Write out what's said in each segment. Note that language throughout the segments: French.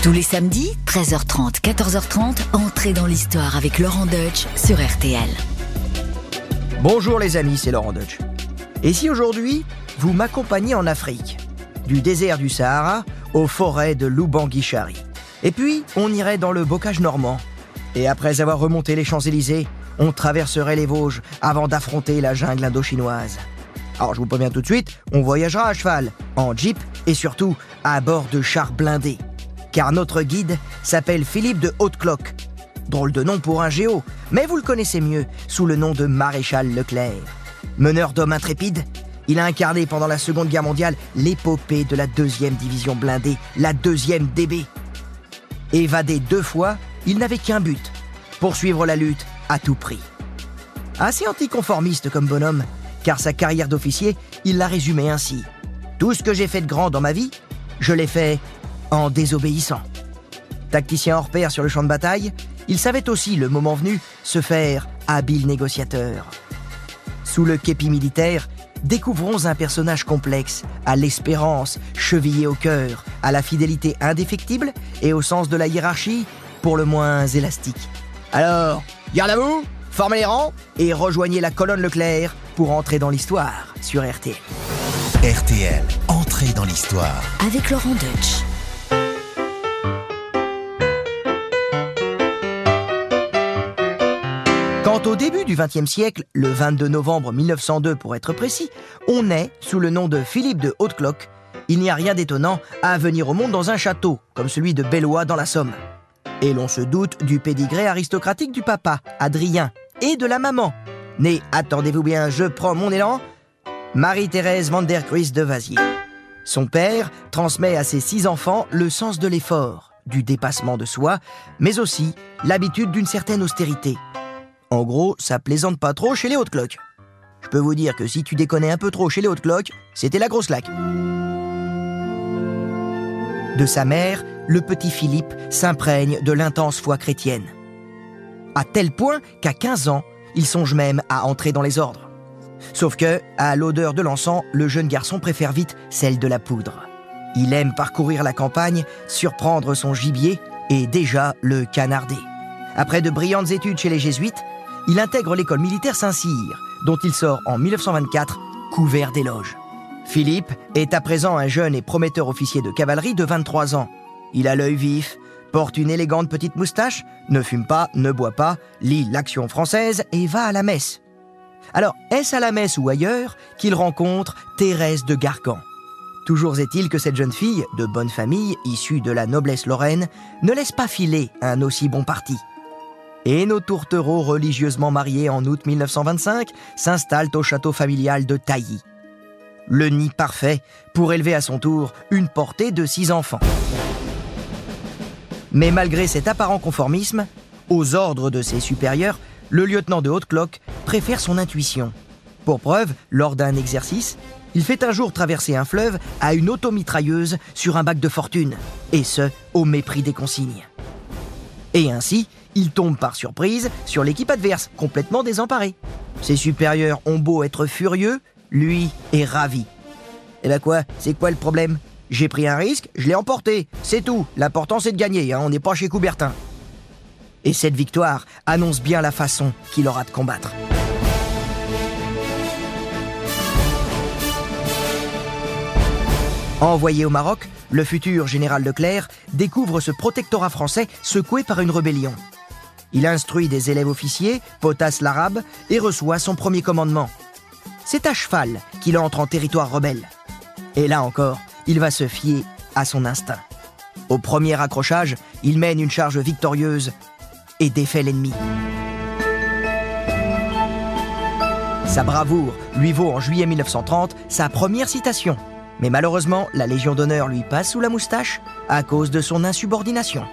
Tous les samedis, 13h30, 14h30, entrez dans l'histoire avec Laurent Deutsch sur RTL. Bonjour les amis, c'est Laurent Deutsch. Et si aujourd'hui, vous m'accompagnez en Afrique, du désert du Sahara aux forêts de Lubangui-Chari. Et puis, on irait dans le bocage normand. Et après avoir remonté les Champs-Élysées, on traverserait les Vosges avant d'affronter la jungle indochinoise. Alors je vous préviens tout de suite, on voyagera à cheval, en jeep et surtout à bord de chars blindés. Car notre guide s'appelle Philippe de Haute-Cloque. Drôle de nom pour un géo, mais vous le connaissez mieux sous le nom de Maréchal Leclerc. Meneur d'hommes intrépides, il a incarné pendant la Seconde Guerre mondiale l'épopée de la deuxième division blindée, la deuxième DB. Évadé deux fois, il n'avait qu'un but, poursuivre la lutte à tout prix. Assez anticonformiste comme bonhomme, car sa carrière d'officier, il l'a résumé ainsi. Tout ce que j'ai fait de grand dans ma vie, je l'ai fait en désobéissant. Tacticien hors pair sur le champ de bataille, il savait aussi, le moment venu, se faire habile négociateur. Sous le képi militaire, découvrons un personnage complexe, à l'espérance chevillée au cœur, à la fidélité indéfectible et au sens de la hiérarchie pour le moins élastique. Alors, garde à vous, formez les rangs et rejoignez la colonne Leclerc pour entrer dans l'histoire sur RTL. RTL, entrer dans l'histoire. Avec Laurent Deutsch. Quand au début du XXe siècle, le 22 novembre 1902 pour être précis, on naît sous le nom de Philippe de Haute-Cloque, il n'y a rien d'étonnant à venir au monde dans un château, comme celui de Bellois dans la Somme. Et l'on se doute du pédigré aristocratique du papa, Adrien, et de la maman, née, attendez-vous bien, je prends mon élan, Marie-Thérèse van der de Vazier. Son père transmet à ses six enfants le sens de l'effort, du dépassement de soi, mais aussi l'habitude d'une certaine austérité. En gros, ça plaisante pas trop chez les hautes cloques. Je peux vous dire que si tu déconnais un peu trop chez les hautes cloques, c'était la grosse laque. De sa mère, le petit Philippe s'imprègne de l'intense foi chrétienne. À tel point qu'à 15 ans, il songe même à entrer dans les ordres. Sauf que, à l'odeur de l'encens, le jeune garçon préfère vite celle de la poudre. Il aime parcourir la campagne, surprendre son gibier et déjà le canarder. Après de brillantes études chez les jésuites, il intègre l'école militaire Saint-Cyr, dont il sort en 1924 couvert d'éloges. Philippe est à présent un jeune et prometteur officier de cavalerie de 23 ans. Il a l'œil vif, porte une élégante petite moustache, ne fume pas, ne boit pas, lit l'action française et va à la messe. Alors, est-ce à la messe ou ailleurs qu'il rencontre Thérèse de Gargan Toujours est-il que cette jeune fille, de bonne famille, issue de la noblesse lorraine, ne laisse pas filer un aussi bon parti. Et nos tourtereaux religieusement mariés en août 1925 s'installent au château familial de Tailly. Le nid parfait pour élever à son tour une portée de six enfants. Mais malgré cet apparent conformisme, aux ordres de ses supérieurs, le lieutenant de Haute-Cloque préfère son intuition. Pour preuve, lors d'un exercice, il fait un jour traverser un fleuve à une automitrailleuse sur un bac de fortune, et ce, au mépris des consignes. Et ainsi, il tombe par surprise sur l'équipe adverse, complètement désemparée. Ses supérieurs ont beau être furieux, lui est ravi. Et ben quoi, c'est quoi le problème? J'ai pris un risque, je l'ai emporté, c'est tout. L'important c'est de gagner, hein, on n'est pas chez Coubertin. Et cette victoire annonce bien la façon qu'il aura de combattre. Envoyé au Maroc, le futur général Leclerc découvre ce protectorat français secoué par une rébellion. Il instruit des élèves officiers, potasse l'arabe et reçoit son premier commandement. C'est à cheval qu'il entre en territoire rebelle. Et là encore, il va se fier à son instinct. Au premier accrochage, il mène une charge victorieuse et défait l'ennemi. Sa bravoure lui vaut en juillet 1930 sa première citation. Mais malheureusement, la Légion d'honneur lui passe sous la moustache à cause de son insubordination.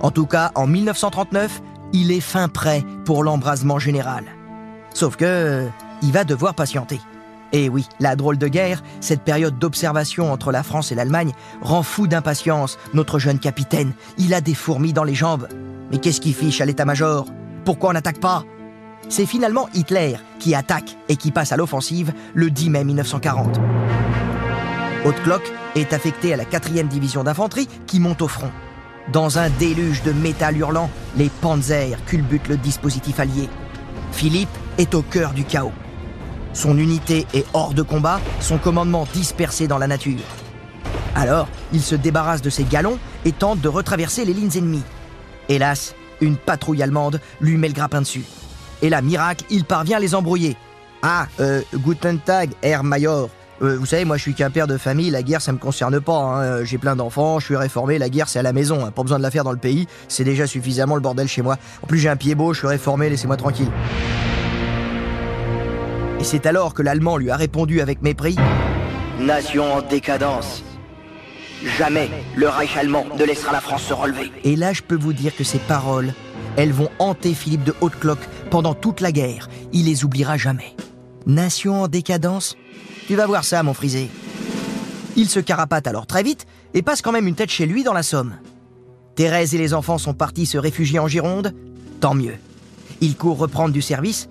En tout cas, en 1939, il est fin prêt pour l'embrasement général. Sauf que, il va devoir patienter. Et oui, la drôle de guerre, cette période d'observation entre la France et l'Allemagne, rend fou d'impatience notre jeune capitaine. Il a des fourmis dans les jambes. Mais qu'est-ce qui fiche à l'état-major? Pourquoi on n'attaque pas? C'est finalement Hitler qui attaque et qui passe à l'offensive le 10 mai 1940. Haute-Cloque est affecté à la 4e division d'infanterie qui monte au front. Dans un déluge de métal hurlant, les Panzers culbutent le dispositif allié. Philippe est au cœur du chaos. Son unité est hors de combat, son commandement dispersé dans la nature. Alors, il se débarrasse de ses galons et tente de retraverser les lignes ennemies. Hélas, une patrouille allemande lui met le grappin dessus. Et là, miracle, il parvient à les embrouiller. Ah, euh, Guten Tag, Major. Euh, vous savez, moi je suis qu'un père de famille, la guerre ça me concerne pas. hein. J'ai plein d'enfants, je suis réformé, la guerre c'est à la maison. hein. Pas besoin de la faire dans le pays, c'est déjà suffisamment le bordel chez moi. En plus j'ai un pied beau, je suis réformé, laissez-moi tranquille. Et c'est alors que l'Allemand lui a répondu avec mépris Nation en décadence. Jamais le Reich allemand ne laissera la France se relever. Et là, je peux vous dire que ces paroles, elles vont hanter Philippe de Haute-Cloque pendant toute la guerre. Il les oubliera jamais. Nation en décadence? Tu vas voir ça, mon frisé. Il se carapate alors très vite et passe quand même une tête chez lui dans la Somme. Thérèse et les enfants sont partis se réfugier en Gironde. Tant mieux. Il court reprendre du service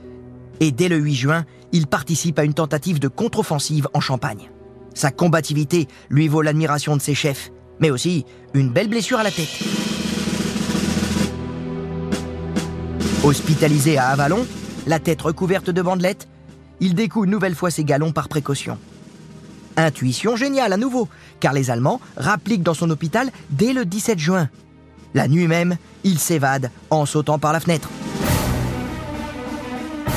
et dès le 8 juin, il participe à une tentative de contre-offensive en Champagne. Sa combativité lui vaut l'admiration de ses chefs, mais aussi une belle blessure à la tête. Hospitalisé à Avalon, la tête recouverte de bandelettes, il découle une nouvelle fois ses galons par précaution. Intuition géniale à nouveau, car les Allemands rappliquent dans son hôpital dès le 17 juin. La nuit même, il s'évade en sautant par la fenêtre.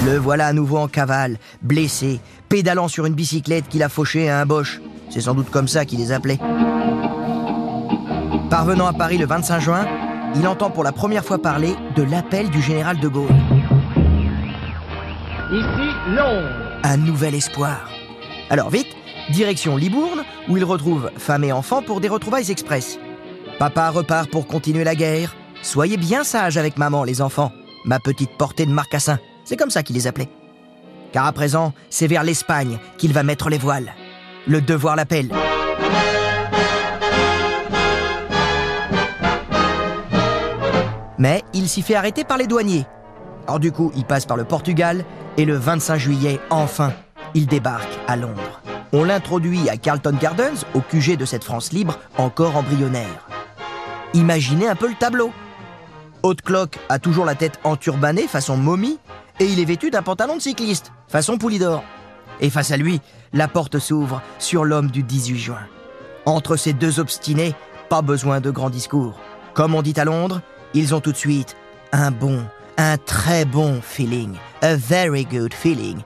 Le voilà à nouveau en cavale, blessé, pédalant sur une bicyclette qu'il a fauchée à un boche. C'est sans doute comme ça qu'il les appelait. Parvenant à Paris le 25 juin, il entend pour la première fois parler de l'appel du général de Gaulle. Ici Londres. Un nouvel espoir. Alors vite, direction Libourne, où il retrouve femme et enfants pour des retrouvailles express. Papa repart pour continuer la guerre. Soyez bien sages avec maman, les enfants. Ma petite portée de marcassin. C'est comme ça qu'il les appelait. Car à présent, c'est vers l'Espagne qu'il va mettre les voiles. Le devoir l'appelle. Mais il s'y fait arrêter par les douaniers. Alors du coup, il passe par le Portugal et le 25 juillet, enfin, il débarque à Londres. On l'introduit à Carlton Gardens, au QG de cette France libre encore embryonnaire. Imaginez un peu le tableau. Haute Cloque a toujours la tête enturbanée façon momie et il est vêtu d'un pantalon de cycliste façon Poulidor. Et face à lui, la porte s'ouvre sur l'homme du 18 juin. Entre ces deux obstinés, pas besoin de grands discours. Comme on dit à Londres, ils ont tout de suite un bon, un très bon feeling. A very good feeling.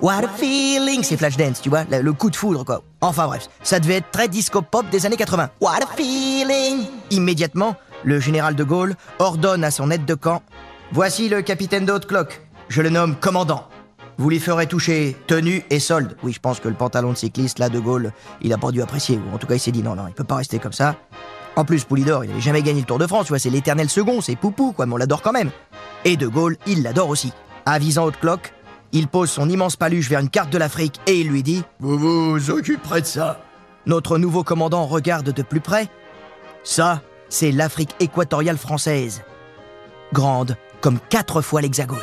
What a feeling C'est Flashdance, tu vois, le, coup de foudre, quoi. Enfin bref, ça devait être très disco-pop des années 80. What a feeling Immédiatement, le général de Gaulle ordonne à son aide de camp Voici le capitaine de haute cloque. Je le nomme commandant. Vous lui ferez toucher tenue et solde. Oui, je pense que le pantalon de cycliste, là, de Gaulle, il a pas dû apprécier. En tout cas, il s'est dit non, non, il peut pas rester comme ça. En plus, Poulidor, il n'avait jamais gagné le Tour de France, tu c'est l'éternel second, c'est Poupou, quoi, mais on l'adore quand même. Et De Gaulle, il l'adore aussi. Avisant haute cloque, il pose son immense paluche vers une carte de l'Afrique et il lui dit Vous vous occuperez de ça. Notre nouveau commandant regarde de plus près. Ça, c'est l'Afrique équatoriale française. Grande comme quatre fois l'Hexagone.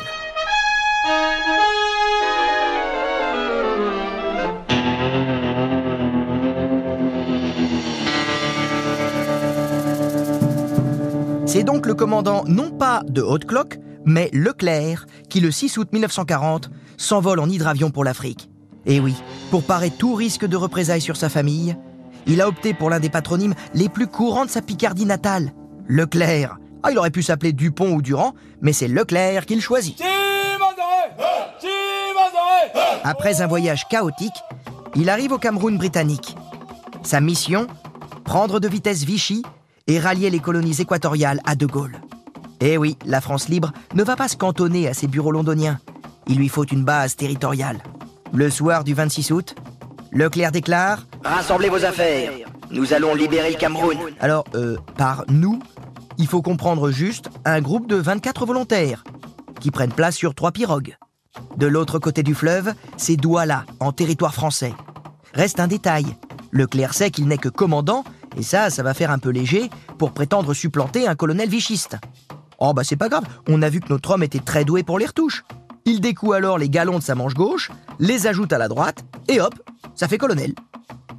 C'est donc le commandant non pas de Haute-Cloque, mais Leclerc, qui le 6 août 1940 s'envole en hydravion pour l'Afrique. Et oui, pour parer tout risque de représailles sur sa famille, il a opté pour l'un des patronymes les plus courants de sa Picardie natale, Leclerc. Ah, il aurait pu s'appeler Dupont ou Durand, mais c'est Leclerc qu'il choisit. Après un voyage chaotique, il arrive au Cameroun britannique. Sa mission Prendre de vitesse Vichy et rallier les colonies équatoriales à De Gaulle. Eh oui, la France libre ne va pas se cantonner à ses bureaux londoniens. Il lui faut une base territoriale. Le soir du 26 août, Leclerc déclare Rassemblez vos affaires. Nous allons libérer le Cameroun. Alors, euh, par nous, il faut comprendre juste un groupe de 24 volontaires qui prennent place sur trois pirogues. De l'autre côté du fleuve, c'est Douala, en territoire français. Reste un détail. Leclerc sait qu'il n'est que commandant, et ça, ça va faire un peu léger pour prétendre supplanter un colonel vichiste. Oh bah c'est pas grave, on a vu que notre homme était très doué pour les retouches. Il découe alors les galons de sa manche gauche, les ajoute à la droite, et hop, ça fait colonel.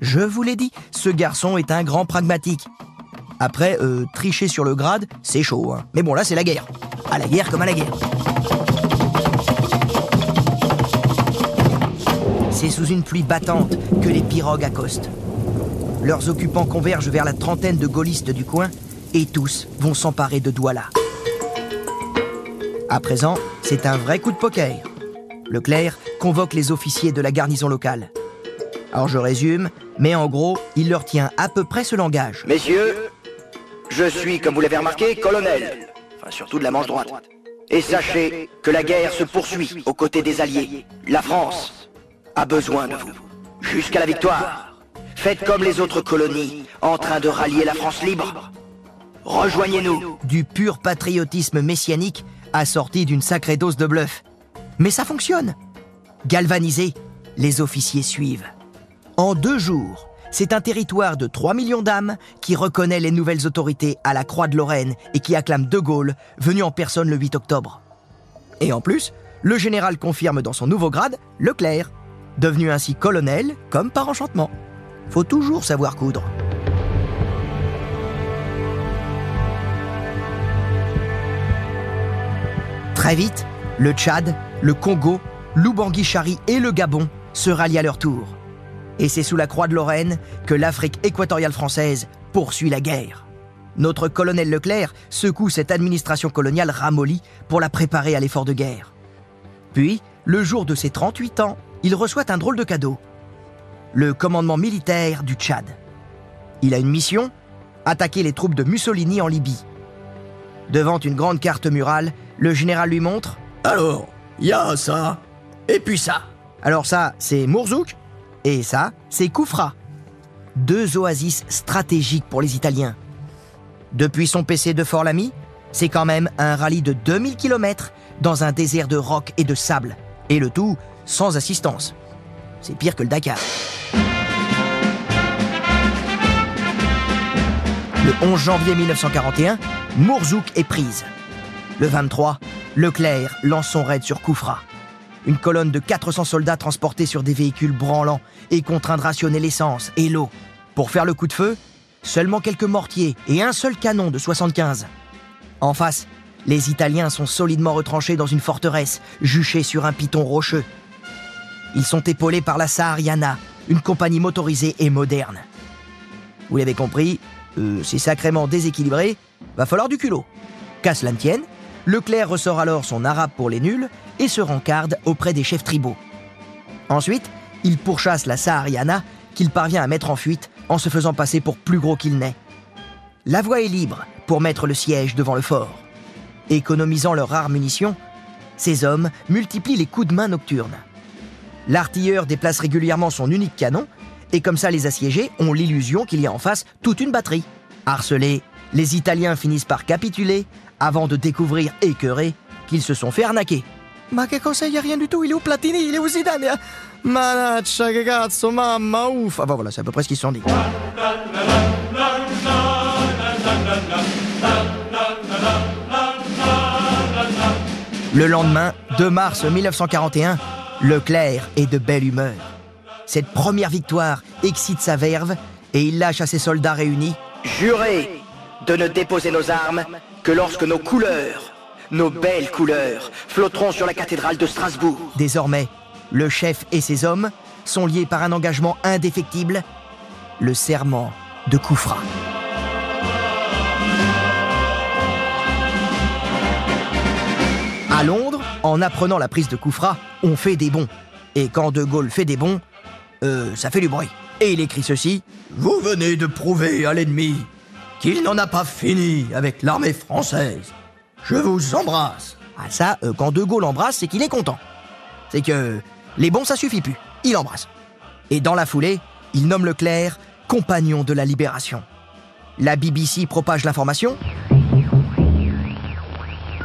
Je vous l'ai dit, ce garçon est un grand pragmatique. Après, euh, tricher sur le grade, c'est chaud. hein. Mais bon, là, c'est la guerre. À la guerre comme à la guerre. C'est sous une pluie battante que les pirogues accostent. Leurs occupants convergent vers la trentaine de gaullistes du coin et tous vont s'emparer de Douala. À présent, c'est un vrai coup de poker. Leclerc convoque les officiers de la garnison locale. Alors je résume, mais en gros, il leur tient à peu près ce langage. Messieurs, je suis, comme vous l'avez remarqué, colonel. Enfin, surtout de la manche droite. Et sachez que la guerre se poursuit aux côtés des Alliés. La France a besoin de vous. Jusqu'à la victoire. Faites comme les autres colonies, en train de rallier la France libre. Rejoignez-nous. Du pur patriotisme messianique assorti d'une sacrée dose de bluff. Mais ça fonctionne. Galvanisés, les officiers suivent. En deux jours, c'est un territoire de 3 millions d'âmes qui reconnaît les nouvelles autorités à la Croix de Lorraine et qui acclame De Gaulle, venu en personne le 8 octobre. Et en plus, le général confirme dans son nouveau grade Leclerc, devenu ainsi colonel comme par enchantement. Faut toujours savoir coudre. Très vite, le Tchad, le Congo, l'Oubangui-Chari et le Gabon se rallient à leur tour. Et c'est sous la croix de Lorraine que l'Afrique équatoriale française poursuit la guerre. Notre colonel Leclerc secoue cette administration coloniale ramollie pour la préparer à l'effort de guerre. Puis, le jour de ses 38 ans, il reçoit un drôle de cadeau. Le commandement militaire du Tchad. Il a une mission, attaquer les troupes de Mussolini en Libye. Devant une grande carte murale, le général lui montre Alors, il y a ça, et puis ça. Alors ça, c'est Mourzouk, et ça, c'est Koufra. Deux oasis stratégiques pour les Italiens. Depuis son PC de Fort-Lamy, c'est quand même un rallye de 2000 km dans un désert de roc et de sable. Et le tout sans assistance. C'est pire que le Dakar. Le 11 janvier 1941, Mourzouk est prise. Le 23, Leclerc lance son raid sur Koufra. Une colonne de 400 soldats transportés sur des véhicules branlants et contraints de rationner l'essence et l'eau. Pour faire le coup de feu, seulement quelques mortiers et un seul canon de 75. En face, les Italiens sont solidement retranchés dans une forteresse, juchée sur un piton rocheux. Ils sont épaulés par la Sahariana, une compagnie motorisée et moderne. Vous l'avez compris, euh, c'est sacrément déséquilibré, va falloir du culot. Qu'à cela ne tienne, Leclerc ressort alors son arabe pour les nuls et se rencarde auprès des chefs tribaux. Ensuite, il pourchasse la Sahariana qu'il parvient à mettre en fuite en se faisant passer pour plus gros qu'il n'est. La voie est libre pour mettre le siège devant le fort. Économisant leurs rares munitions, ces hommes multiplient les coups de main nocturnes. L'artilleur déplace régulièrement son unique canon, et comme ça les assiégés ont l'illusion qu'il y a en face toute une batterie. Harcelés, les Italiens finissent par capituler avant de découvrir écœurés qu'ils se sont fait arnaquer. Ma che cosa, y a rien du tout, il est où Platini, il est où Zidane? Hein Manaccia che cazzo, mamma, ouf Ah bah voilà, c'est à peu près ce qu'ils se sont dit. Le lendemain, 2 mars 1941, Leclerc est de belle humeur. Cette première victoire excite sa verve et il lâche à ses soldats réunis Jurez de ne déposer nos armes que lorsque nos couleurs, nos belles couleurs, flotteront sur la cathédrale de Strasbourg. Désormais, le chef et ses hommes sont liés par un engagement indéfectible, le serment de Koufra. À Londres, en apprenant la prise de Koufra, on fait des bons. Et quand De Gaulle fait des bons, euh, ça fait du bruit. Et il écrit ceci Vous venez de prouver à l'ennemi qu'il n'en a pas fini avec l'armée française. Je vous embrasse. Ah ça, euh, quand De Gaulle embrasse, c'est qu'il est content. C'est que les bons, ça suffit plus. Il embrasse. Et dans la foulée, il nomme Leclerc compagnon de la libération. La BBC propage l'information.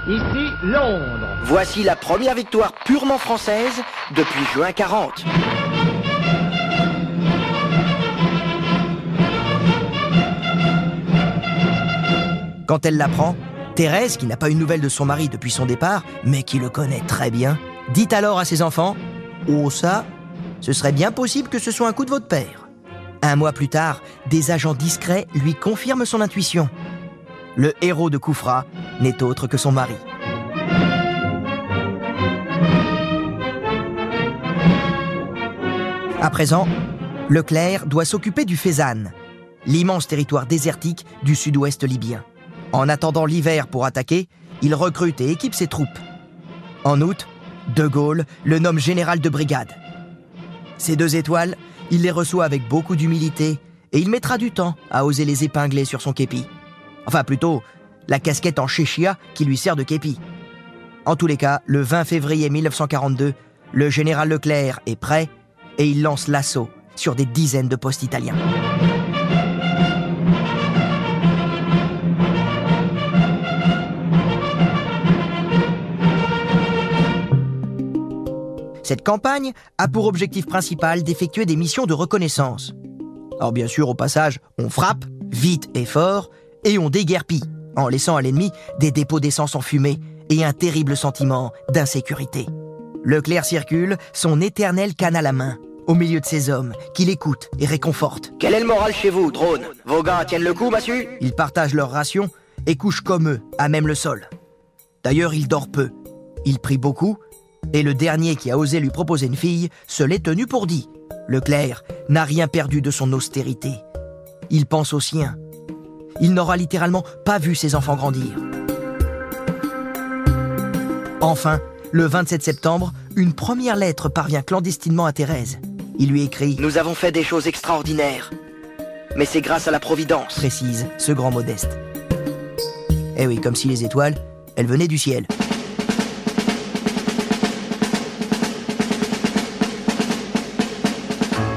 Ici Londres. Voici la première victoire purement française depuis juin 40. Quand elle l'apprend, Thérèse, qui n'a pas une nouvelle de son mari depuis son départ, mais qui le connaît très bien, dit alors à ses enfants Oh, ça, ce serait bien possible que ce soit un coup de votre père. Un mois plus tard, des agents discrets lui confirment son intuition. Le héros de Koufra n'est autre que son mari. À présent, Leclerc doit s'occuper du Fezzan, l'immense territoire désertique du sud-ouest libyen. En attendant l'hiver pour attaquer, il recrute et équipe ses troupes. En août, De Gaulle le nomme général de brigade. Ces deux étoiles, il les reçoit avec beaucoup d'humilité et il mettra du temps à oser les épingler sur son képi. Enfin plutôt, la casquette en chéchia qui lui sert de képi. En tous les cas, le 20 février 1942, le général Leclerc est prêt et il lance l'assaut sur des dizaines de postes italiens. Cette campagne a pour objectif principal d'effectuer des missions de reconnaissance. Alors bien sûr, au passage, on frappe, vite et fort, et on déguerpit, en laissant à l'ennemi des dépôts d'essence enfumés et un terrible sentiment d'insécurité. Leclerc circule, son éternel canne à la main, au milieu de ses hommes, qui l'écoutent et réconfortent. Quel est le moral chez vous, drone? Vos gars tiennent le coup, massu? Ils partagent leurs rations et couchent comme eux, à même le sol. D'ailleurs, il dort peu. Il prie beaucoup, et le dernier qui a osé lui proposer une fille se l'est tenu pour dit. Leclerc n'a rien perdu de son austérité. Il pense aux siens. Il n'aura littéralement pas vu ses enfants grandir. Enfin, le 27 septembre, une première lettre parvient clandestinement à Thérèse. Il lui écrit Nous avons fait des choses extraordinaires. Mais c'est grâce à la Providence. précise ce grand modeste. Eh oui, comme si les étoiles, elles venaient du ciel.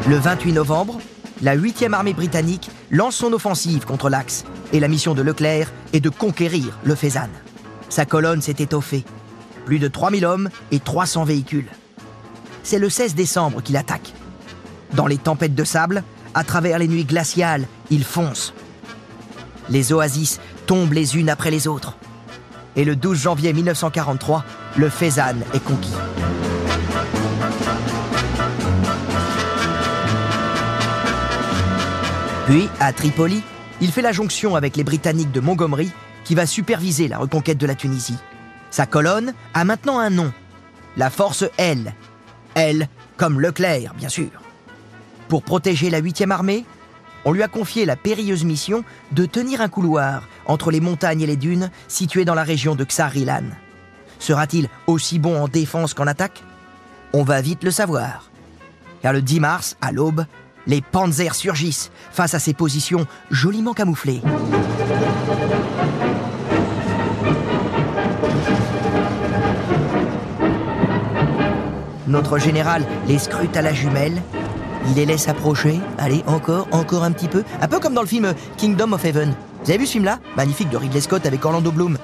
Le 28 novembre, la 8e armée britannique lance son offensive contre l'Axe et la mission de Leclerc est de conquérir le Fezzan. Sa colonne s'est étoffée. Plus de 3000 hommes et 300 véhicules. C'est le 16 décembre qu'il attaque. Dans les tempêtes de sable, à travers les nuits glaciales, il fonce. Les oasis tombent les unes après les autres. Et le 12 janvier 1943, le Fezzan est conquis. Puis, à Tripoli, il fait la jonction avec les Britanniques de Montgomery qui va superviser la reconquête de la Tunisie. Sa colonne a maintenant un nom, la Force L. L comme Leclerc, bien sûr. Pour protéger la 8e armée, on lui a confié la périlleuse mission de tenir un couloir entre les montagnes et les dunes situées dans la région de Xarilan. Sera-t-il aussi bon en défense qu'en attaque? On va vite le savoir. Car le 10 mars, à l'aube, les panzers surgissent face à ces positions joliment camouflées. Notre général les scrute à la jumelle. Il les laisse approcher. Allez, encore, encore un petit peu. Un peu comme dans le film Kingdom of Heaven. Vous avez vu ce film-là? Magnifique de Ridley Scott avec Orlando Bloom.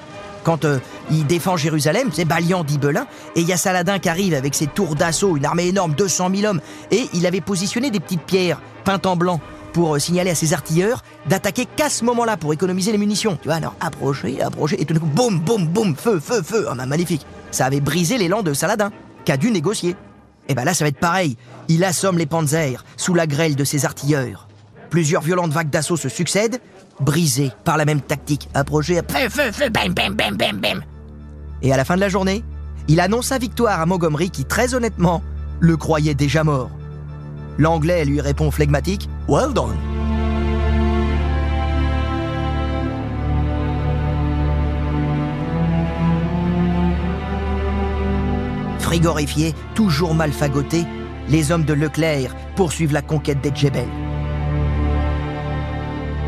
Quand euh, il défend Jérusalem, c'est Balian d'Ibelin, et il y a Saladin qui arrive avec ses tours d'assaut, une armée énorme, 200 000 hommes, et il avait positionné des petites pierres peintes en blanc pour euh, signaler à ses artilleurs d'attaquer qu'à ce moment-là pour économiser les munitions. Tu vois, alors approchez, approchez, et tout d'un coup, boum, boum, boum, feu, feu, feu. Ah, bah, magnifique. Ça avait brisé l'élan de Saladin, qui a dû négocier. Et ben là, ça va être pareil. Il assomme les panzers sous la grêle de ses artilleurs. Plusieurs violentes vagues d'assaut se succèdent, brisées par la même tactique. Approchez, feu, feu, feu. Et à la fin de la journée, il annonce sa victoire à Montgomery qui, très honnêtement, le croyait déjà mort. L'anglais lui répond flegmatique Well done. Frigorifiés, toujours mal fagotés, les hommes de Leclerc poursuivent la conquête des Djebel.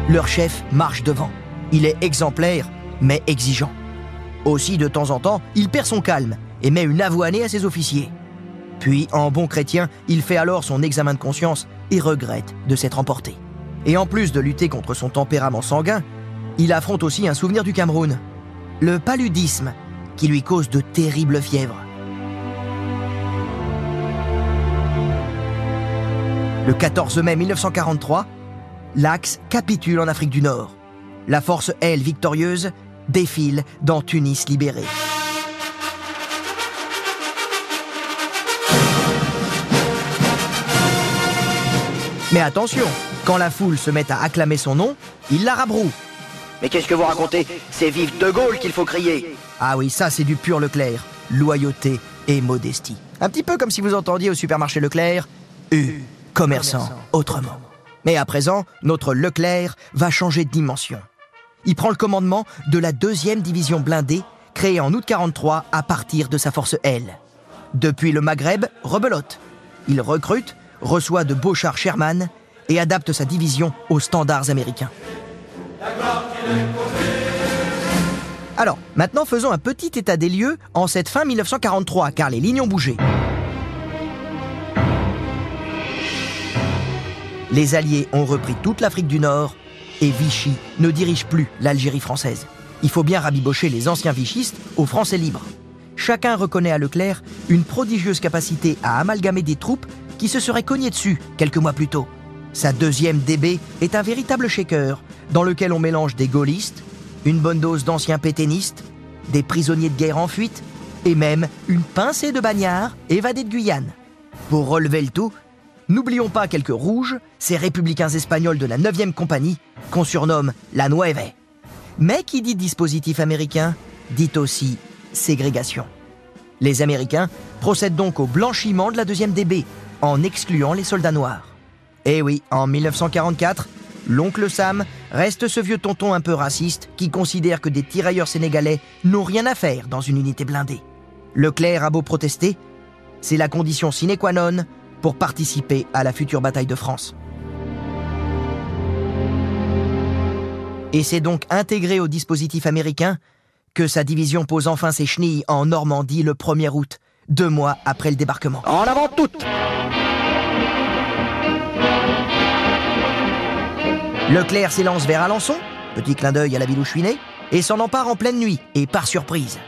Leur chef marche devant. Il est exemplaire, mais exigeant. Aussi, de temps en temps, il perd son calme et met une avoinée à ses officiers. Puis, en bon chrétien, il fait alors son examen de conscience et regrette de s'être emporté. Et en plus de lutter contre son tempérament sanguin, il affronte aussi un souvenir du Cameroun, le paludisme, qui lui cause de terribles fièvres. Le 14 mai 1943, l'Axe capitule en Afrique du Nord. La force L victorieuse défile dans Tunis libérée. Mais attention, Quand la foule se met à acclamer son nom, il la rabroue. Mais qu'est-ce que vous racontez? C'est vive De Gaulle qu'il faut crier. Ah oui, ça c'est du pur Leclerc. Loyauté et modestie. Un petit peu comme si vous entendiez au supermarché Leclerc U, commerçant, autrement. Mais à présent, notre Leclerc va changer de dimension. Il prend le commandement de la deuxième division blindée, créée en août 43 à partir de sa force L. Depuis le Maghreb, rebelote. Il recrute, reçoit de beaux chars Sherman et adapte sa division aux standards américains. Alors, maintenant faisons un petit état des lieux en cette fin 1943, car les lignes ont bougé. Les Alliés ont repris toute l'Afrique du Nord et Vichy ne dirige plus l'Algérie française. Il faut bien rabibocher les anciens vichistes aux Français libres. Chacun reconnaît à Leclerc une prodigieuse capacité à amalgamer des troupes qui se seraient cognées dessus quelques mois plus tôt. Sa deuxième DB est un véritable shaker dans lequel on mélange des gaullistes, une bonne dose d'anciens pétainistes, des prisonniers de guerre en fuite et même une pincée de bagnards évadés de Guyane. Pour relever le tout, n'oublions pas quelques rouges, ces républicains espagnols de la 9e compagnie qu'on surnomme la Nueve. Mais qui dit dispositif américain dit aussi ségrégation. Les Américains procèdent donc au blanchiment de la deuxième DB en excluant les soldats noirs. Et oui, en 1944, l'oncle Sam reste ce vieux tonton un peu raciste qui considère que des tirailleurs sénégalais n'ont rien à faire dans une unité blindée. Leclerc a beau protester, c'est la condition sine qua non pour participer à la future bataille de France. Et c'est donc intégré au dispositif américain que sa division pose enfin ses chenilles en Normandie le 1er août, deux mois après le débarquement. En avant toutes Leclerc s'élance vers Alençon, petit clin d'œil à la ville où je suis né, et s'en empare en pleine nuit et par surprise.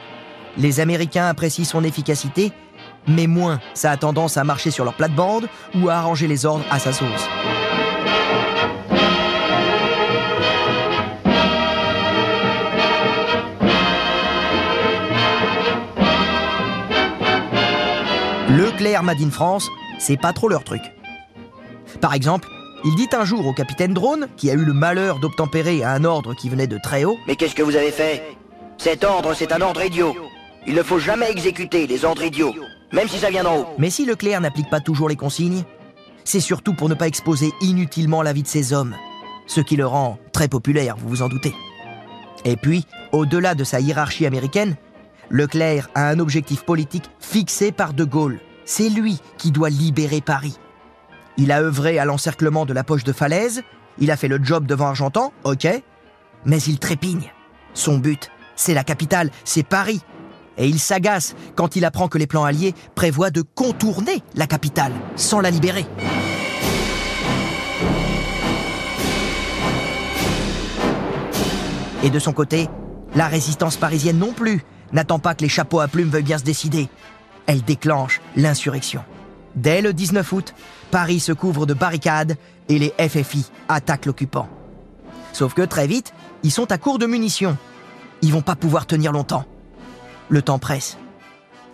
Les Américains apprécient son efficacité, mais moins ça a tendance à marcher sur leur plate-bande ou à arranger les ordres à sa sauce. Leclerc Made in France, c'est pas trop leur truc. Par exemple, il dit un jour au capitaine Drone, qui a eu le malheur d'obtempérer à un ordre qui venait de très haut, Mais qu'est-ce que vous avez fait? Cet ordre, c'est un ordre idiot. Il ne faut jamais exécuter les ordres idiots, même si ça vient d'en haut. Mais si Leclerc n'applique pas toujours les consignes, c'est surtout pour ne pas exposer inutilement la vie de ses hommes, ce qui le rend très populaire, vous vous en doutez. Et puis, au-delà de sa hiérarchie américaine, Leclerc a un objectif politique fixé par De Gaulle. C'est lui qui doit libérer Paris. Il a œuvré à l'encerclement de la poche de Falaise, il a fait le job devant Argentan, ok, mais il trépigne. Son but, c'est la capitale, c'est Paris. Et il s'agace quand il apprend que les plans alliés prévoient de contourner la capitale sans la libérer. Et de son côté, la résistance parisienne non plus n'attend pas que les chapeaux à plumes veuillent bien se décider. Elle déclenche l'insurrection. Dès le 19 août, Paris se couvre de barricades et les FFI attaquent l'occupant. Sauf que très vite, ils sont à court de munitions. Ils vont pas pouvoir tenir longtemps. Le temps presse.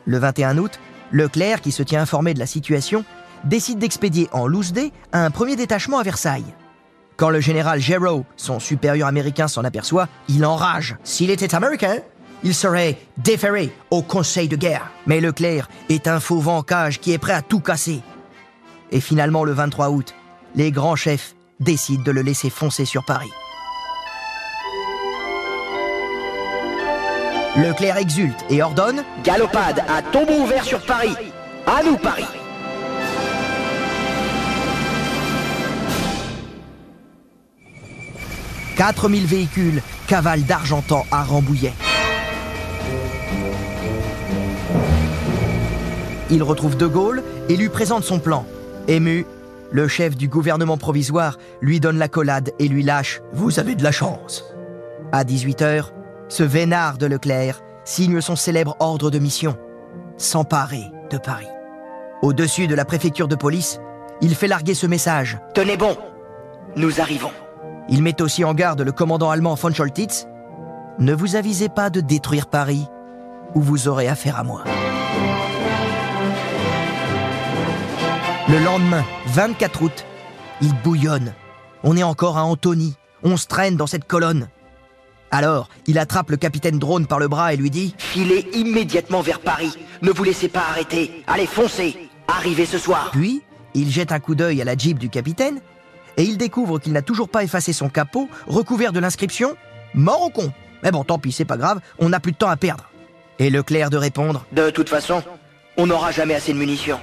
Le 21 août, Leclerc, qui se tient informé de la situation, décide d'expédier en loose day un premier détachement à Versailles. Quand le général Géraud, son supérieur américain, s'en aperçoit, il enrage. S'il était américain, il serait déféré au Conseil de guerre. Mais Leclerc est un faux vent en cage qui est prêt à tout casser. Et finalement, le 23 août, les grands chefs décident de le laisser foncer sur Paris. Leclerc exulte et ordonne Galopade à tombeau ouvert sur Paris. À nous, Paris 4000 véhicules cavalent d'Argentan à Rambouillet. Il retrouve De Gaulle et lui présente son plan. Ému, le chef du gouvernement provisoire lui donne la collade et lui lâche « Vous avez de la chance ». À 18h, ce vénard de Leclerc signe son célèbre ordre de mission s'emparer de Paris. Au-dessus de la préfecture de police, il fait larguer ce message. Tenez bon, nous arrivons. Il met aussi en garde le commandant allemand von Scholtitz. Ne vous avisez pas de détruire Paris, ou vous aurez affaire à moi. Le lendemain, 24 août, il bouillonne. On est encore à Antony. On se traîne dans cette colonne. Alors, il attrape le capitaine Drone par le bras et lui dit Filez immédiatement vers Paris. Ne vous laissez pas arrêter. Allez, foncez. Arrivez ce soir. Puis, il jette un coup d'œil à la jeep du capitaine et il découvre qu'il n'a toujours pas effacé son capot recouvert de l'inscription Mort au con. Mais bon, tant pis, c'est pas grave, on n'a plus de temps à perdre. Et Leclerc de répondre De toute façon, on n'aura jamais assez de munitions.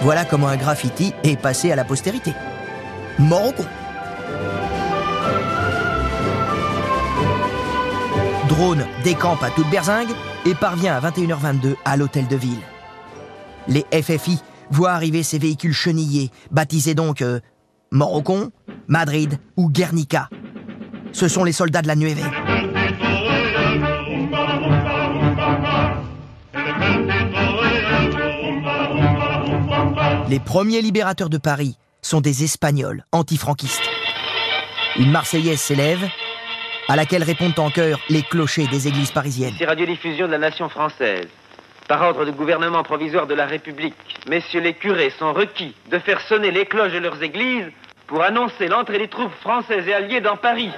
Voilà comment un graffiti est passé à la postérité. Mort. Drone décampe à toute berzingue et parvient à 21h22 à l'hôtel de ville. Les FFI voient arriver ces véhicules chenillés, baptisés donc euh, Mort au con, Madrid ou Guernica. Ce sont les soldats de la Nueve. Les premiers libérateurs de Paris sont des Espagnols antifranquistes. Une Marseillaise s'élève, à laquelle répondent en chœur les clochers des églises parisiennes. Ici radiodiffusion de la nation française. Par ordre du gouvernement provisoire de la République, messieurs les curés sont requis de faire sonner les cloches de leurs églises pour annoncer l'entrée des troupes françaises et alliées dans Paris.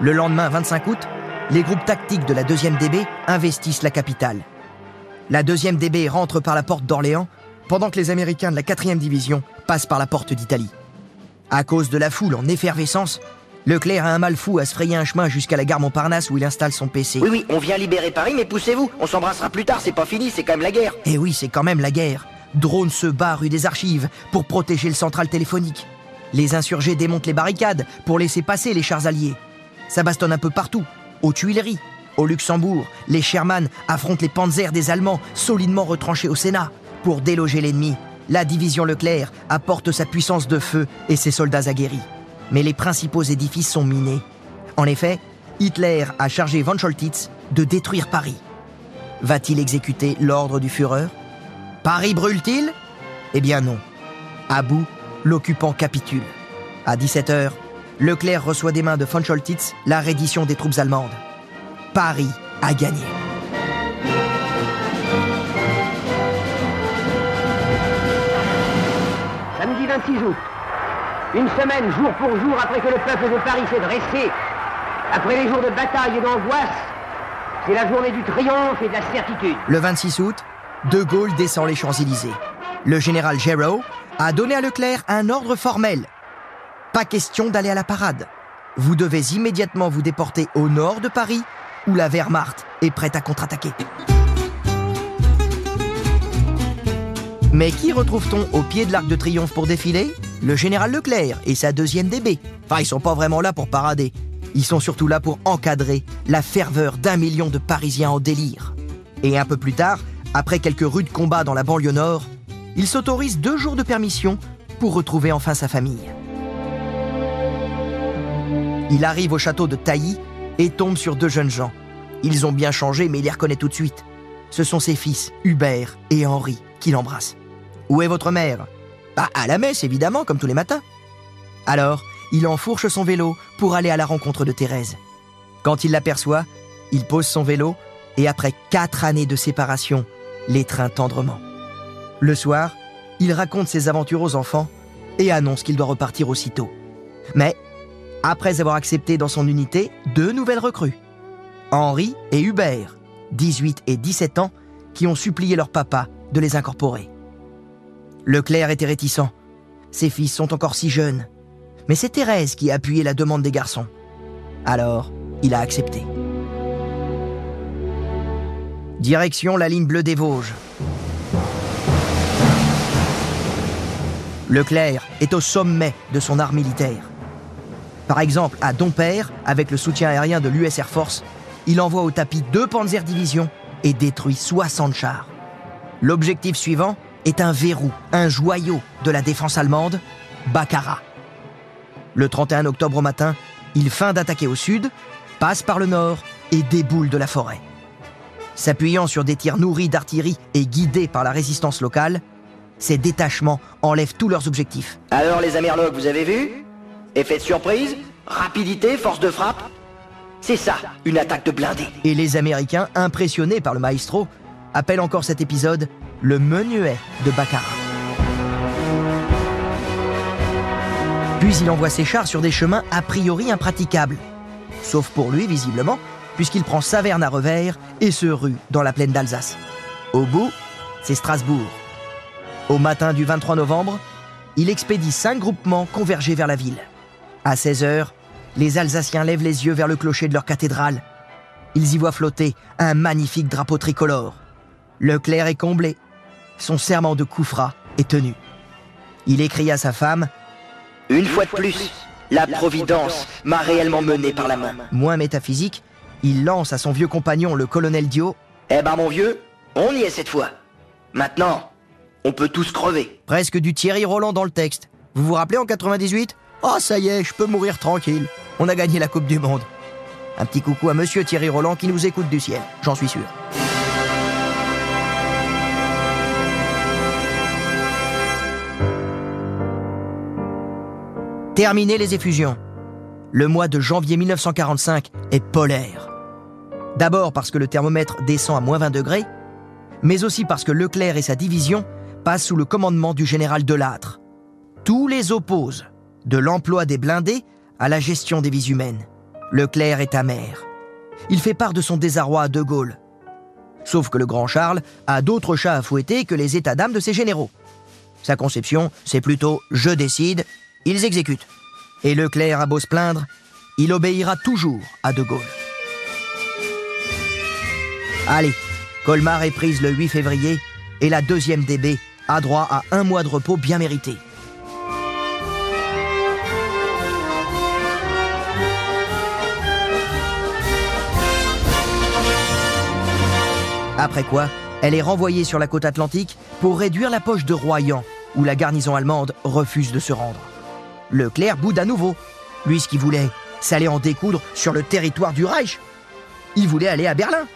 Le lendemain 25 août, les groupes tactiques de la 2e DB investissent la capitale. La 2e DB rentre par la porte d'Orléans, pendant que les Américains de la 4e division passent par la porte d'Italie. À cause de la foule en effervescence, Leclerc a un mal fou à se frayer un chemin jusqu'à la gare Montparnasse où il installe son PC. Oui, oui, on vient libérer Paris, mais poussez-vous. On s'embrassera plus tard, c'est pas fini, c'est quand même la guerre. Et Eh oui, c'est quand même la guerre. Drone se bat rue des Archives pour protéger le central téléphonique. Les insurgés démontent les barricades pour laisser passer les chars alliés. Ça bastonne un peu partout. Aux Tuileries, au Luxembourg, les Sherman affrontent les Panzers des Allemands solidement retranchés au Sénat. Pour déloger l'ennemi, la division Leclerc apporte sa puissance de feu et ses soldats aguerris. Mais les principaux édifices sont minés. En effet, Hitler a chargé von Scholtitz de détruire Paris. Va-t-il exécuter l'ordre du Führer? Paris brûle-t-il? Eh bien non. À bout, l'occupant capitule. À 17h, Leclerc reçoit des mains de von Scholtitz la reddition des troupes allemandes. Paris a gagné. 26 août. Une semaine, jour pour jour, après que le peuple de Paris s'est dressé, après les jours de bataille et d'angoisse, c'est la journée du triomphe et de la certitude. Le 26 août, De Gaulle descend les Champs-Élysées. Le général Géraud a donné à Leclerc un ordre formel. Pas question d'aller à la parade. Vous devez immédiatement vous déporter au nord de Paris, où la Wehrmacht est prête à contre-attaquer. Mais qui retrouve-t-on au pied de l'Arc de Triomphe pour défiler? Le général Leclerc et sa deuxième DB. Enfin, ils sont pas vraiment là pour parader. Ils sont surtout là pour encadrer la ferveur d'un million de Parisiens en délire. Et un peu plus tard, après quelques rudes combats dans la banlieue nord, il s'autorise deux jours de permission pour retrouver enfin sa famille. Il arrive au château de Tailly et tombe sur deux jeunes gens. Ils ont bien changé, mais il les reconnaît tout de suite. Ce sont ses fils, Hubert et Henri, qui l'embrassent. Où est votre mère? Bah, à la messe, évidemment, comme tous les matins. Alors, il enfourche son vélo pour aller à la rencontre de Thérèse. Quand il l'aperçoit, il pose son vélo et après quatre années de séparation, l'étreint tendrement. Le soir, il raconte ses aventures aux enfants et annonce qu'il doit repartir aussitôt. Mais, après avoir accepté dans son unité deux nouvelles recrues, Henri et Hubert, 18 et 17 ans, qui ont supplié leur papa les incorporer. Leclerc était réticent. Ses fils sont encore si jeunes. Mais c'est Thérèse qui a appuyé la demande des garçons. Alors, il a accepté. Direction la ligne bleue des Vosges. Leclerc est au sommet de son art militaire. Par exemple, à Dompère, avec le soutien aérien de l'US Air Force, il envoie au tapis deux Panzer Divisions et détruit 60 chars. L'objectif suivant est un verrou, un joyau de la défense allemande, Baccarat. Le 31 octobre au matin, il feint d'attaquer au sud, passe par le nord et déboule de la forêt. S'appuyant sur des tirs nourris d'artillerie et guidés par la résistance locale, ces détachements enlèvent tous leurs objectifs. Alors les Amerlocs, vous avez vu? Effet de surprise Rapidité, force de frappe C'est ça, une attaque de blindés. Et les Américains, impressionnés par le maestro, appellent encore cet épisode le menuet de Baccarat. Puis il envoie ses chars sur des chemins a priori impraticables. Sauf pour lui, visiblement, puisqu'il prend Saverne à revers et se rue dans la plaine d'Alsace. Au bout, c'est Strasbourg. Au matin du 23 novembre, il expédie cinq groupements convergés vers la ville. À 16 heures, les Alsaciens lèvent les yeux vers le clocher de leur cathédrale. Ils y voient flotter un magnifique drapeau tricolore. Leclerc est comblé. Son serment de Koufra est tenu. Il écrit à sa femme Une fois de plus, la Providence m'a réellement mené par la main. Moins métaphysique, il lance à son vieux compagnon, le colonel Dio, Eh ben mon vieux, on y est cette fois. Maintenant, on peut tous crever. presque du Thierry Roland dans le texte. Vous vous rappelez en 98 Oh, ça y est, je peux mourir tranquille. On a gagné la Coupe du Monde. Un petit coucou à monsieur Thierry Roland qui nous écoute du ciel, j'en suis sûr. Terminé les effusions. Le mois de janvier 1945 est polaire. D'abord parce que le thermomètre descend à moins 20 degrés, mais aussi parce que Leclerc et sa division passent sous le commandement du général Delattre. Tous les opposent, de l'emploi des blindés à la gestion des vies humaines. Leclerc est amer. Il fait part de son désarroi à De Gaulle. Sauf que le grand Charles a d'autres chats à fouetter que les états d'âme de ses généraux. Sa conception, c'est plutôt je décide, ils exécutent. Et Leclerc a beau se plaindre, il obéira toujours à De Gaulle. Allez, Colmar est prise le 8 février et la deuxième DB a droit à un mois de repos bien mérité. Après quoi, elle est renvoyée sur la côte atlantique pour réduire la poche de Royan, où la garnison allemande refuse de se rendre. Leclerc boude à nouveau. Lui, ce qu'il voulait, c'est aller en découdre sur le territoire du Reich. Il voulait aller à Berlin.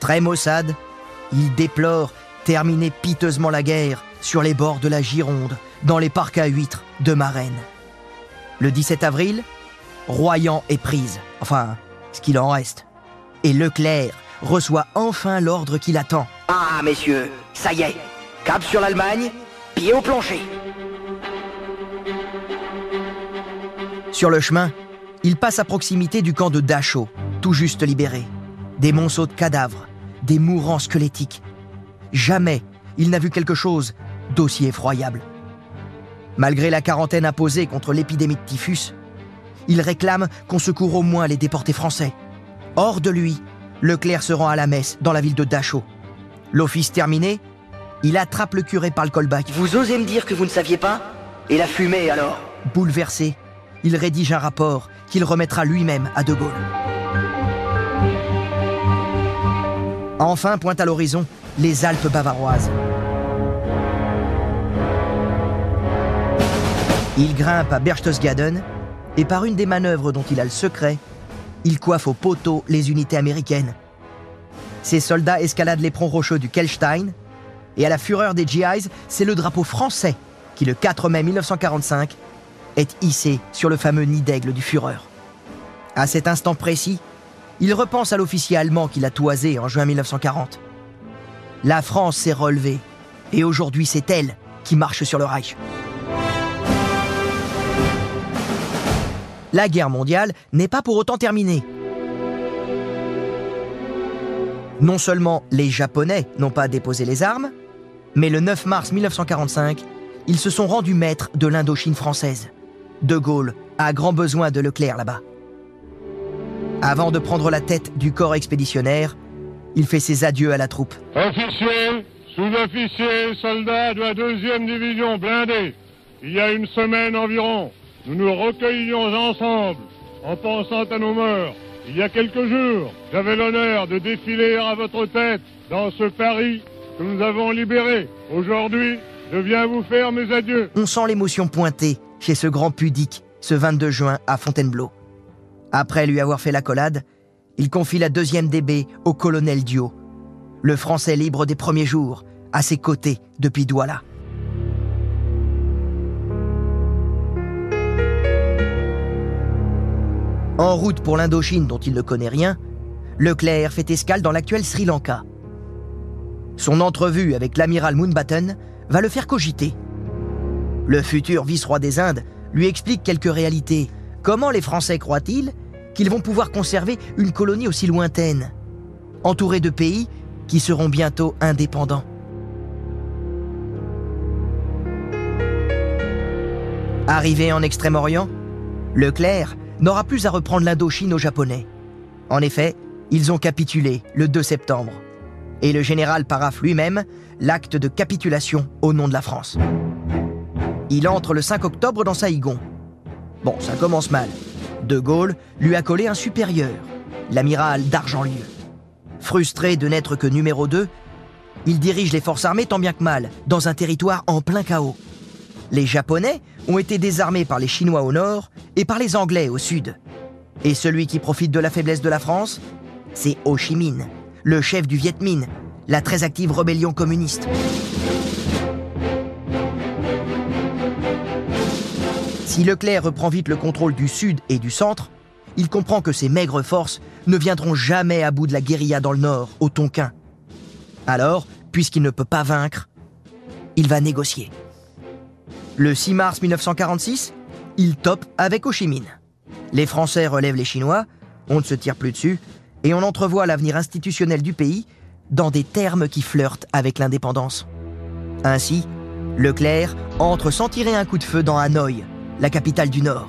Très maussade, il déplore terminer piteusement la guerre sur les bords de la Gironde, dans les parcs à huîtres de Marennes. Le 17 avril, Royan est prise, enfin, ce qu'il en reste. Et Leclerc reçoit enfin l'ordre qu'il attend. Ah, messieurs, ça y est. Cap sur l'Allemagne, pied au plancher. Sur le chemin, il passe à proximité du camp de Dachau, tout juste libéré. Des monceaux de cadavres, des mourants squelettiques. Jamais il n'a vu quelque chose d'aussi effroyable. Malgré la quarantaine imposée contre l'épidémie de typhus, il réclame qu'on secourt au moins les déportés français. Hors de lui, Leclerc se rend à la messe dans la ville de Dachau. L'office terminé, il attrape le curé par le colbac. Vous osez me dire que vous ne saviez pas? Et la fumée alors? Bouleversé, il rédige un rapport qu'il remettra lui-même à De Gaulle. Enfin pointe à l'horizon les Alpes bavaroises. Il grimpe à Berchtesgaden et par une des manœuvres dont il a le secret, il coiffe au poteau les unités américaines. Ses soldats escaladent l'éperon rocheux du Kelstein et à la fureur des GIs, c'est le drapeau français qui, le 4 mai 1945, est hissé sur le fameux nid d'aigle du Führer. À cet instant précis, il repense à l'officier allemand qu'il a toisé en juin 1940. La France s'est relevée, et aujourd'hui c'est elle qui marche sur le Reich. La guerre mondiale n'est pas pour autant terminée. Non seulement les Japonais n'ont pas déposé les armes, mais le 9 mars 1945, ils se sont rendus maîtres de l'Indochine française. De Gaulle a grand besoin de Leclerc là-bas. Avant de prendre la tête du corps expéditionnaire, il fait ses adieux à la troupe. Officiers, sous-officiers, soldats de la deuxième division blindée, il y a une semaine environ, nous nous recueillions ensemble en pensant à nos morts. Il y a quelques jours, j'avais l'honneur de défiler à votre tête dans ce Paris que nous avons libéré. Aujourd'hui, je viens vous faire mes adieux. On sent l'émotion pointée chez ce grand pudique ce 22 juin à Fontainebleau. Après lui avoir fait l'accolade, il confie la deuxième DB au colonel Dio, le Français libre des premiers jours, à ses côtés depuis Douala. En route pour l'Indochine dont il ne connaît rien, Leclerc fait escale dans l'actuel Sri Lanka. Son entrevue avec l'amiral Moonbatten va le faire cogiter. Le futur vice-roi des Indes lui explique quelques réalités. Comment les Français croient-ils qu'ils vont pouvoir conserver une colonie aussi lointaine, entourée de pays qui seront bientôt indépendants Arrivé en Extrême-Orient, Leclerc n'aura plus à reprendre l'Indochine aux Japonais. En effet, ils ont capitulé le 2 septembre. Et le général paraffe lui-même l'acte de capitulation au nom de la France. Il entre le 5 octobre dans Saïgon. Bon, ça commence mal. De Gaulle lui a collé un supérieur, l'amiral d'Argentlieu. Frustré de n'être que numéro 2, il dirige les forces armées tant bien que mal, dans un territoire en plein chaos. Les Japonais ont été désarmés par les Chinois au nord et par les Anglais au sud. Et celui qui profite de la faiblesse de la France, c'est Ho Chi Minh, le chef du Viet Minh, la très active rébellion communiste. Si Leclerc reprend vite le contrôle du sud et du centre, il comprend que ces maigres forces ne viendront jamais à bout de la guérilla dans le nord, au Tonkin. Alors, puisqu'il ne peut pas vaincre, il va négocier. Le 6 mars 1946, il top avec Ho Chi Minh. Les Français relèvent les Chinois, on ne se tire plus dessus, et on entrevoit l'avenir institutionnel du pays dans des termes qui flirtent avec l'indépendance. Ainsi, Leclerc entre sans tirer un coup de feu dans Hanoï, la capitale du Nord.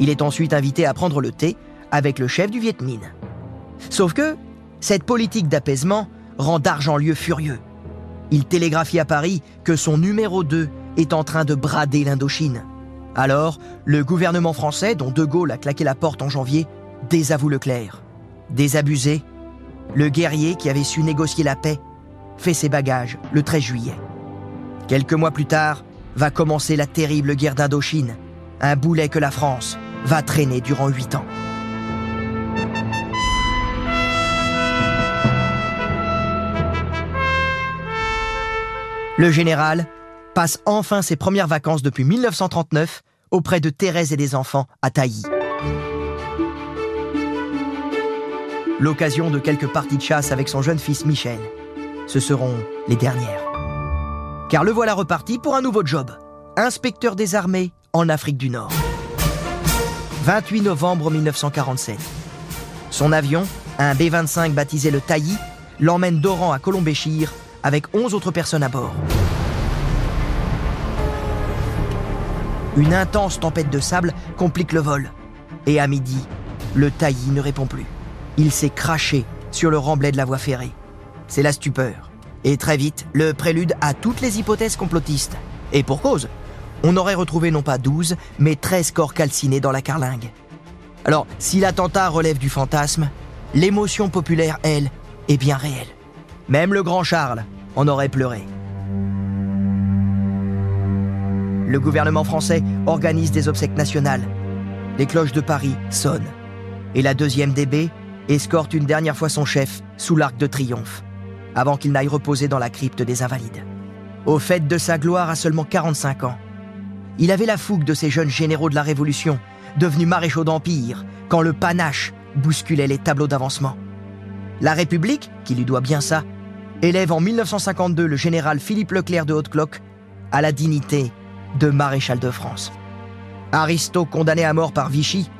Il est ensuite invité à prendre le thé avec le chef du Viet Minh. Sauf que cette politique d'apaisement rend Dargentlieu furieux. Il télégraphie à Paris que son numéro 2 est en train de brader l'Indochine. Alors, le gouvernement français, dont De Gaulle a claqué la porte en janvier, désavoue Leclerc. Désabusé, le guerrier qui avait su négocier la paix fait ses bagages le 13 juillet. Quelques mois plus tard, va commencer la terrible guerre d'Indochine, un boulet que la France va traîner durant huit ans. Le général passe enfin ses premières vacances depuis 1939 auprès de Thérèse et des enfants à Tailly. L'occasion de quelques parties de chasse avec son jeune fils Michel. Ce seront les dernières. Car le voilà reparti pour un nouveau job. Inspecteur des armées en Afrique du Nord. 28 novembre 1947. Son avion, un B-25 baptisé le Tailly, l'emmène d'Oran à Colombéchir avec 11 autres personnes à bord. Une intense tempête de sable complique le vol. Et à midi, le taillis ne répond plus. Il s'est craché sur le remblai de la voie ferrée. C'est la stupeur. Et très vite, le prélude à toutes les hypothèses complotistes. Et pour cause, on aurait retrouvé non pas 12, mais 13 corps calcinés dans la carlingue. Alors, si l'attentat relève du fantasme, l'émotion populaire, elle, est bien réelle. Même le grand Charles en aurait pleuré. le gouvernement français organise des obsèques nationales. Les cloches de Paris sonnent. Et la deuxième DB escorte une dernière fois son chef sous l'arc de triomphe, avant qu'il n'aille reposer dans la crypte des Invalides. Au fait de sa gloire à seulement 45 ans, il avait la fougue de ces jeunes généraux de la Révolution, devenus maréchaux d'Empire, quand le panache bousculait les tableaux d'avancement. La République, qui lui doit bien ça, élève en 1952 le général Philippe Leclerc de Haute-Cloque à la dignité de maréchal de France. Aristo condamné à mort par Vichy,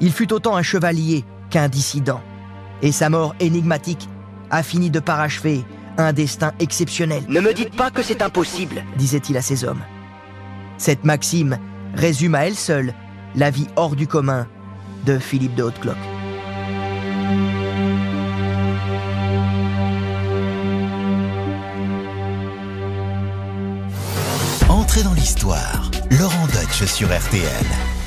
il fut autant un chevalier qu'un dissident. Et sa mort énigmatique a fini de parachever un destin exceptionnel. Ne me dites pas que c'est impossible, disait-il à ses hommes. Cette maxime résume à elle seule la vie hors du commun de Philippe de Haute-Cloque. Entrez dans l'histoire. Laurent Deutsch sur RTL.